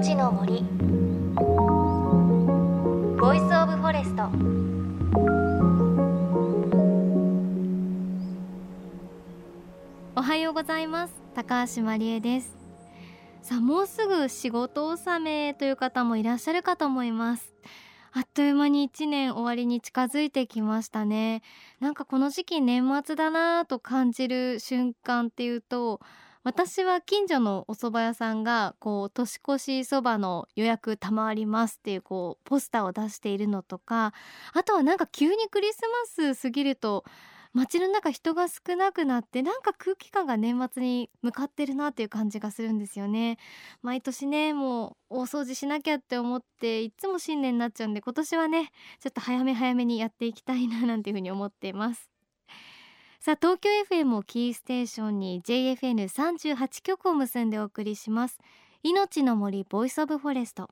命の森。 Voice of Forest。おはようございます。高橋万里恵です。さあもうすぐ仕事納めという方もいらっしゃるかと思います。あっという間に1年終わりに近づいてきましたね。なんかこの時期年末だなと感じる瞬間っていうと私は近所のお蕎麦屋さんがこう年越しそばの予約賜りますっていうこうポスターを出しているのとかあとはなんか急にクリスマス過ぎると街の中人が少なくなってなんか空気感が年末に向かってるなっていう感じがするんですよね。毎年ねもう大掃除しなきゃって思っていつも新年になっちゃうんで今年はねちょっと早め早めにやっていきたいななんていうふうに思っています。さあ東京 FM をキーステーションに JFN38 局を結んでお送りします。命の森 Voice of Forest。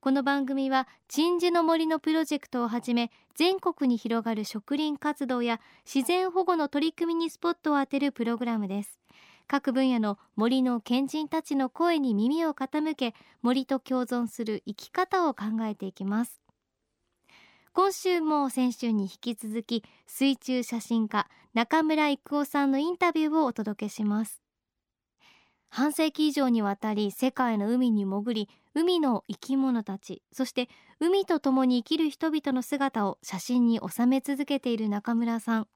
この番組は鎮守の森のプロジェクトをはじめ全国に広がる植林活動や自然保護の取り組みにスポットを当てるプログラムです。各分野の森の賢人たちの声に耳を傾け森と共存する生き方を考えていきます。今週も先週に引き続き水中写真家中村育夫さんのインタビューをお届けします。半世紀以上にわたり世界の海に潜り海の生き物たちそして海と共に生きる人々の姿を写真に収め続けている中村さん。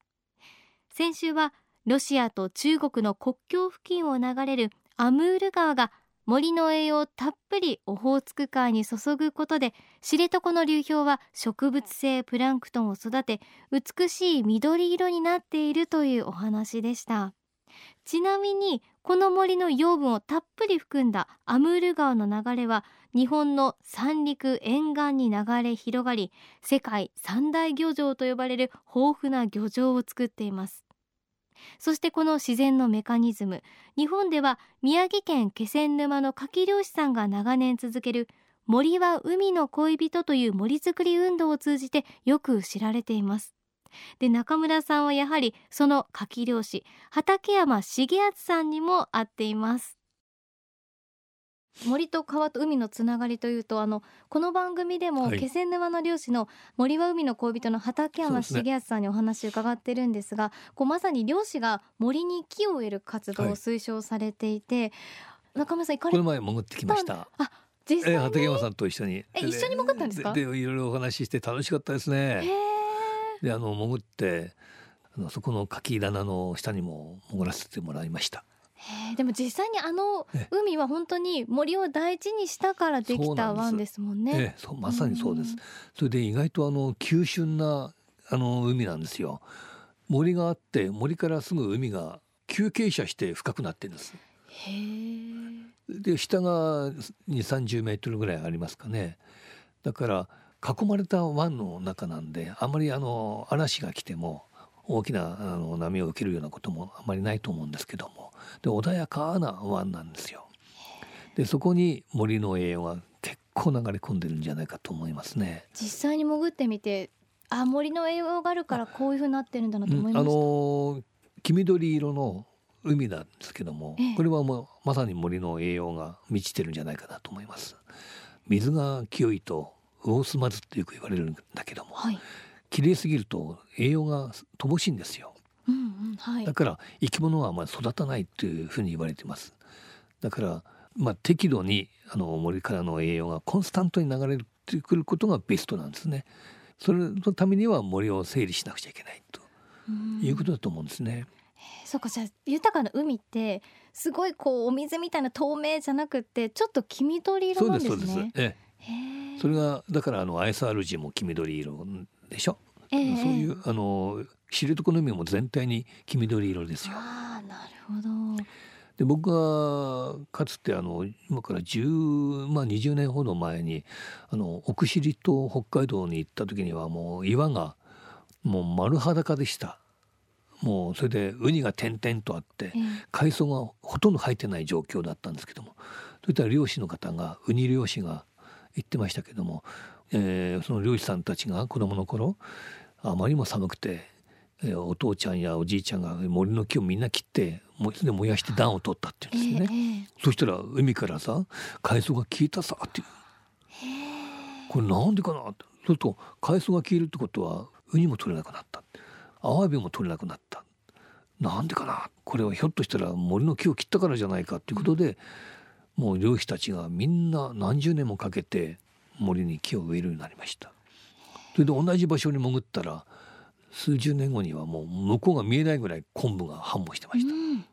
先週はロシアと中国の国境付近を流れるアムール川が森の栄養たっぷりオホーツク海に注ぐことで知床の流氷は植物性プランクトンを育て美しい緑色になっているというお話でした。ちなみにこの森の養分をたっぷり含んだアムール川の流れは日本の三陸沿岸に流れ広がり世界三大漁場と呼ばれる豊富な漁場を作っています。そしてこの自然のメカニズム日本では宮城県気仙沼の牡蠣漁師さんが長年続ける森は海の恋人という森づくり運動を通じてよく知られています。で中村さんはやはりその牡蠣漁師畠山重敦さんにも会っています。森と川と海のつながりというとあのこの番組でも気仙沼の漁師の森は海の恋人の畠山重敦さんにお話を伺ってるんですが、ね、こうまさに漁師が森に木を植える活動を推奨されていて、はい、中村さん行かれこの前潜ってきました。あ実際畠山さんと一緒に。え一緒に潜ったんですか？でいろいろお話しして楽しかったですね。であの潜ってあのそこの柿棚の下にも潜らせてもらいました。でも実際にあの海は本当に森を大事にしたからできた湾ですもんね。えそうまさにそうです。それで意外とあの急峻なあの海なんですよ。森があって森からすぐ海が急傾斜して深くなってるんです。で下が2 3 0メートルぐらいありますかね。だから囲まれた湾の中なんであまりあの嵐が来ても大きなあの波を受けるようなこともあまりないと思うんですけどもで穏やかな湾なんですよ。でそこに森の栄養が結構流れ込んでるんじゃないかと思いますね。実際に潜ってみてあ森の栄養があるからこういうふうになってるんだなと思いました。あの黄緑色の海なんですけども、ええ、これはもうまさに森の栄養が満ちてるんじゃないかなと思います。水が清いと魚すまずってよく言われるんだけども、はい、綺麗すぎると栄養が乏しいんですよ、うんうんはい、だから生き物はまあ育たないというふうに言われていますだからまあ適度にあの森からの栄養がコンスタントに流れてくることがベストなんですねそれのためには森を整理しなくちゃいけないということだと思うんですね。そうかじゃあ豊かな海ってすごいこうお水みたいな透明じゃなくてちょっと黄緑色なんですね。そうですそうです。ええそれがだからあの ISRG も黄緑色でしょ、えー、そういうあの知床の海も全体に黄緑色ですよ。あなるほどで僕がかつてあの今から10、まあ、20年ほど前にあの奥尻と北海道に行った時にはもう岩がもう丸裸でした。もうそれでウニが点々とあって、海藻がほとんど入ってない状況だったんですけどもそういった漁師の方がウニ漁師が言ってましたけども、えー、その漁師さんたちが子供の頃あまりにも寒くて、えー、お父ちゃんやおじいちゃんが森の木をみんな切ってもで燃やして暖を取ったって言うんですよね、えー、そしたら海からさ海藻が消えたさっていう。これなんでかなって。そうすると海藻が消えるってことはウニも取れなくなった。アワビも取れなくなった。なんでかな。これはひょっとしたら森の木を切ったからじゃないかっていうことで、うん、もう漁師たちがみんな何十年もかけて森に木を植えるようになりました。それで同じ場所に潜ったら数十年後にはもう向こうが見えないぐらい昆布が繁茂してました、うん、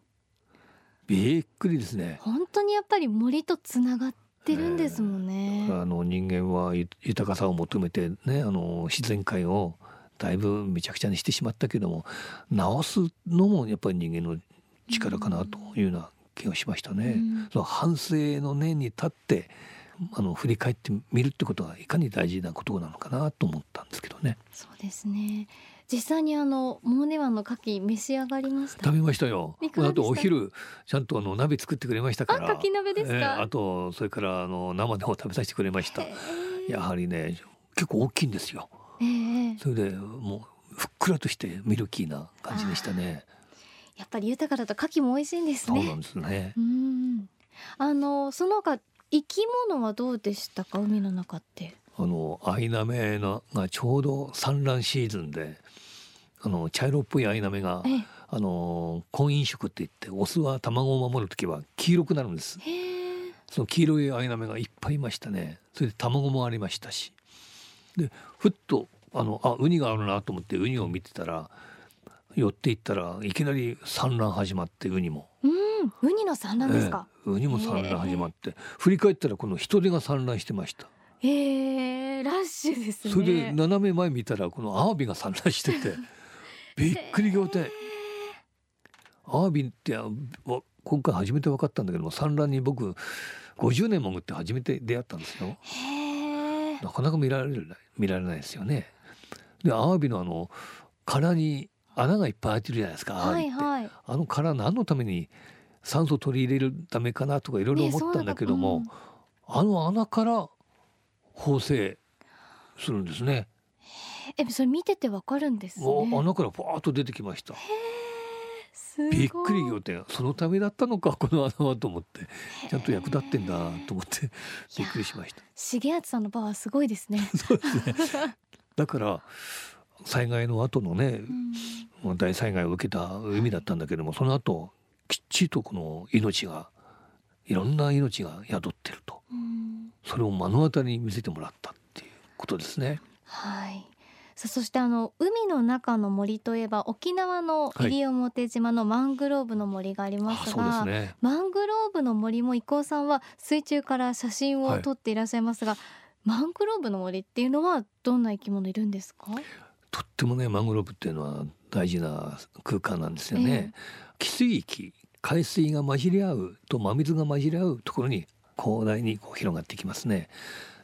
びっくりですね。本当にやっぱり森とつながってるんですもんね、えー、あの人間は豊かさを求めてねあの自然界をだいぶめちゃくちゃにしてしまったけども直すのもやっぱり人間の力かなというような気がしましたね。うん、その反省の念に立ってあの振り返ってみるってことがいかに大事なことなのかなと思ったんですけどね。そうですね。実際にあのモーネ湾の牡蠣召し上がりました。食べましたよ。あとお昼ちゃんとあの鍋作ってくれましたから。牡蠣鍋ですか？えー、あとそれからあの生でも食べさせてくれました。やはりね結構大きいんですよ。えー、それでもうふっくらとしてミルキーな感じでしたね。やっぱり豊かだと牡蠣も美味しいんですね。そうなんですね。あのその他生き物はどうでしたか？海の中って。あのアイナメのがちょうど産卵シーズンであの茶色っぽいアイナメが、あの婚姻色って言ってオスは卵を守る時は黄色くなるんです。その黄色いアイナメがいっぱいいましたね。それで卵もありましたし。でふっとあのあウニがあるなと思ってウニを見てたら寄っていったらいきなり産卵始まってウニも。うんウニの産卵ですか、えー、ウニも産卵始まって、振り返ったらこの人手が産卵してました。えー、ラッシュですね。それで斜め前見たらこのアワビが産卵してて びっくり仰天。アワビって今回初めて分かったんだけども産卵に僕50年潜って初めて出会ったんですよ。なかなか見られる見られないですよね。でアワビのあの殻に穴がいっぱい開いてるじゃないですか、はいはい、あの殻何のために酸素取り入れるためかなとかいろいろ思ったんだけども、ねうん、あの穴から縫製するんですね。え、それ見ててわかるんですね。穴からパーッと出てきました。びっくり仰天。そのためだったのかこの穴はと思って。ちゃんと役立ってんだと思ってびっくりしました。重敦さんのパワーすごいですね。そうですね。だから災害の後のね、うん、大災害を受けた海だったんだけどもその後きっちりとこの命がいろんな命が宿ってると、うん、それを目の当たりに見せてもらったっていうことですね。はい。さあそしてあの海の中の森といえば沖縄の西表島のマングローブの森がありますが、はいね、マングローブの森も伊藤さんは水中から写真を撮っていらっしゃいますが、はい、マングローブの森っていうのはどんな生き物いるんですか？とってもねマングローブっていうのは大事な空間なんですよね。えー、汽水域海水が混じり合うと真水が混じり合うところに広大にこう広がってきますね。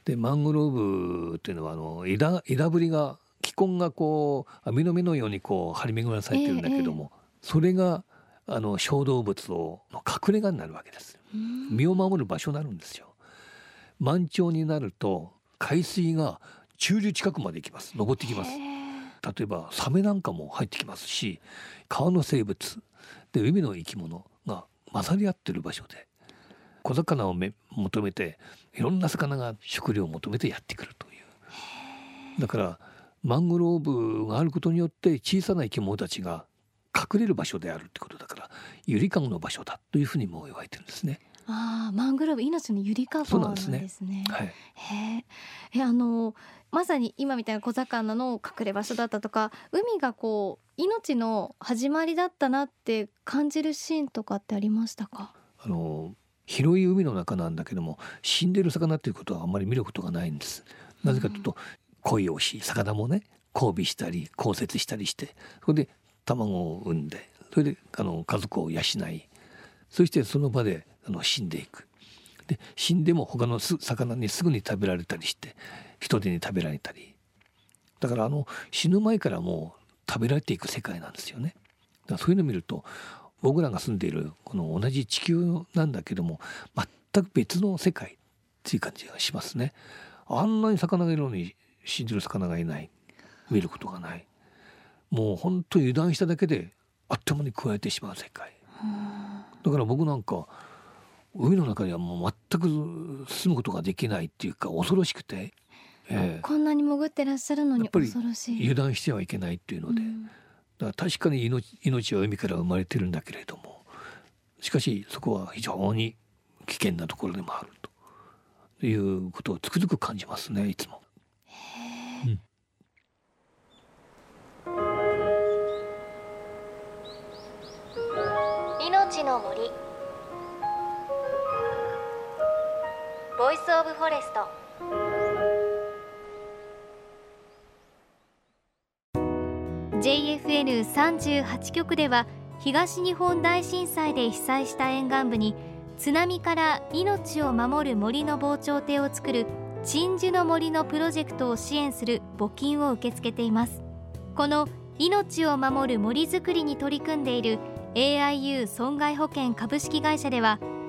でマングローブっていうのはあの枝枝ぶりが気根がこう網の目のようにこう張り巡らされてるんだけども、えー、それがあの小動物をの隠れ家になるわけです。身を守る場所になるんですよ。満潮になると海水が中流近くまで行きます登ってきます。例えばサメなんかも入ってきますし川の生物で海の生き物が混ざり合ってる場所で小魚をめ求めていろんな魚が食料を求めてやってくるというだからマングローブがあることによって小さな生き物たちが隠れる場所であるってことだからゆりかごの場所だというふうにも言われてるんですね。ああ、マングローブ命のゆりかごなんですね。すねはい。へえ、あのまさに今みたいな小魚の隠れ場所だったとか、海がこう命の始まりだったなって感じるシーンとかってありましたか？あの広い海の中なんだけども、死んでる魚っていうことはあんまり見ることがないんです。なぜかというと、恋をし魚もね交尾したり交接したりしてそれで卵を産んでそれであの家族を養いそしてその場であの死んでいくで死んでも他の魚にすぐに食べられたりして人手に食べられたりだからあの死ぬ前からもう食べられていく世界なんですよね。だからそういうのを見ると僕らが住んでいるこの同じ地球なんだけども全く別の世界っていう感じがしますね。あんなに魚がいるのに死んでる魚がいない見ることがないもう本当油断しただけであっという間に加えてしまう世界。だから僕なんか海の中にはもう全く住むことができないっていうか恐ろしくて、えー、こんなに潜ってらっしゃるのに恐ろしい。油断してはいけないっていうので、うん、だから確かに命命は海から生まれてるんだけれどもしかしそこは非常に危険なところでもあるということをつくづく感じますねいつも。うん、命の森 Voice of Forest。JFN38 局では東日本大震災で被災した沿岸部に津波から命を守る森の防潮堤を作る鎮守の森のプロジェクトを支援する募金を受け付けています。この命を守る森づくりに取り組んでいる AIU 損害保険株式会社では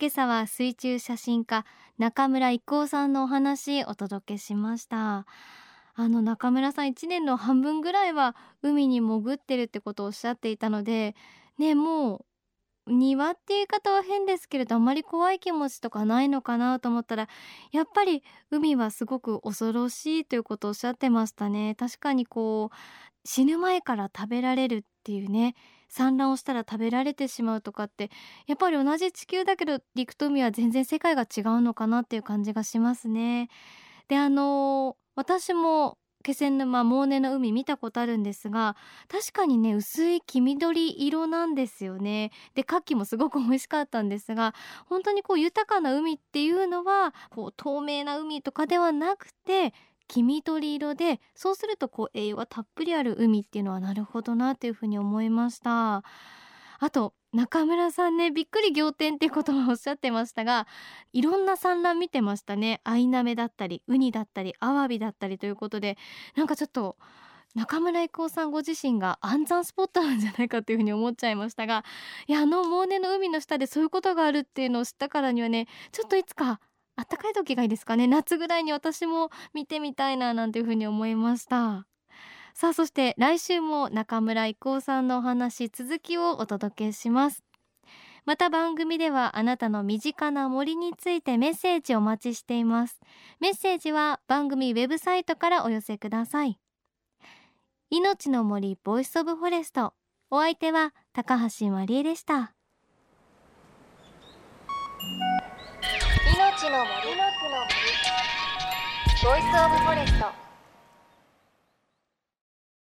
今朝は水中写真家中村一行さんのお話お届けしました。あの中村さん1年の半分ぐらいは海に潜ってるってことをおっしゃっていたのでねもう庭っていう言い方は変ですけれどあまり怖い気持ちとかないのかなと思ったらやっぱり海はすごく恐ろしいということをおっしゃってましたね。確かにこう死ぬ前から食べられるっていうね産卵をしたら食べられてしまうとかってやっぱり同じ地球だけど陸と海は全然世界が違うのかなっていう感じがしますね。であの私も気仙沼モーネの海見たことあるんですが確かにね薄い黄緑色なんですよねで牡蠣もすごく美味しかったんですが本当にこう豊かな海っていうのはこう透明な海とかではなくて黄緑色でそうするとこう栄養がたっぷりある海っていうのはなるほどなというふうに思いました。あと中村さんねびっくり仰天っていうことをおっしゃってましたがいろんな産卵見てましたね。アイナメだったりウニだったりアワビだったりということでなんかちょっと中村郁夫さんご自身が安産スポットなんじゃないかというふうに思っちゃいましたがいやあのモーネの海の下でそういうことがあるっていうのを知ったからにはねちょっといつかあったかい時がいいですかね。夏ぐらいに私も見てみたいななんていうふうに思いました。さあそして来週も中村征夫さんのお話続きをお届けします。また番組ではあなたの身近な森についてメッセージお待ちしています。メッセージは番組ウェブサイトからお寄せください。命の森 Voice of Forest。お相手は高橋万里恵でした。の森ボイスオブフォレスト。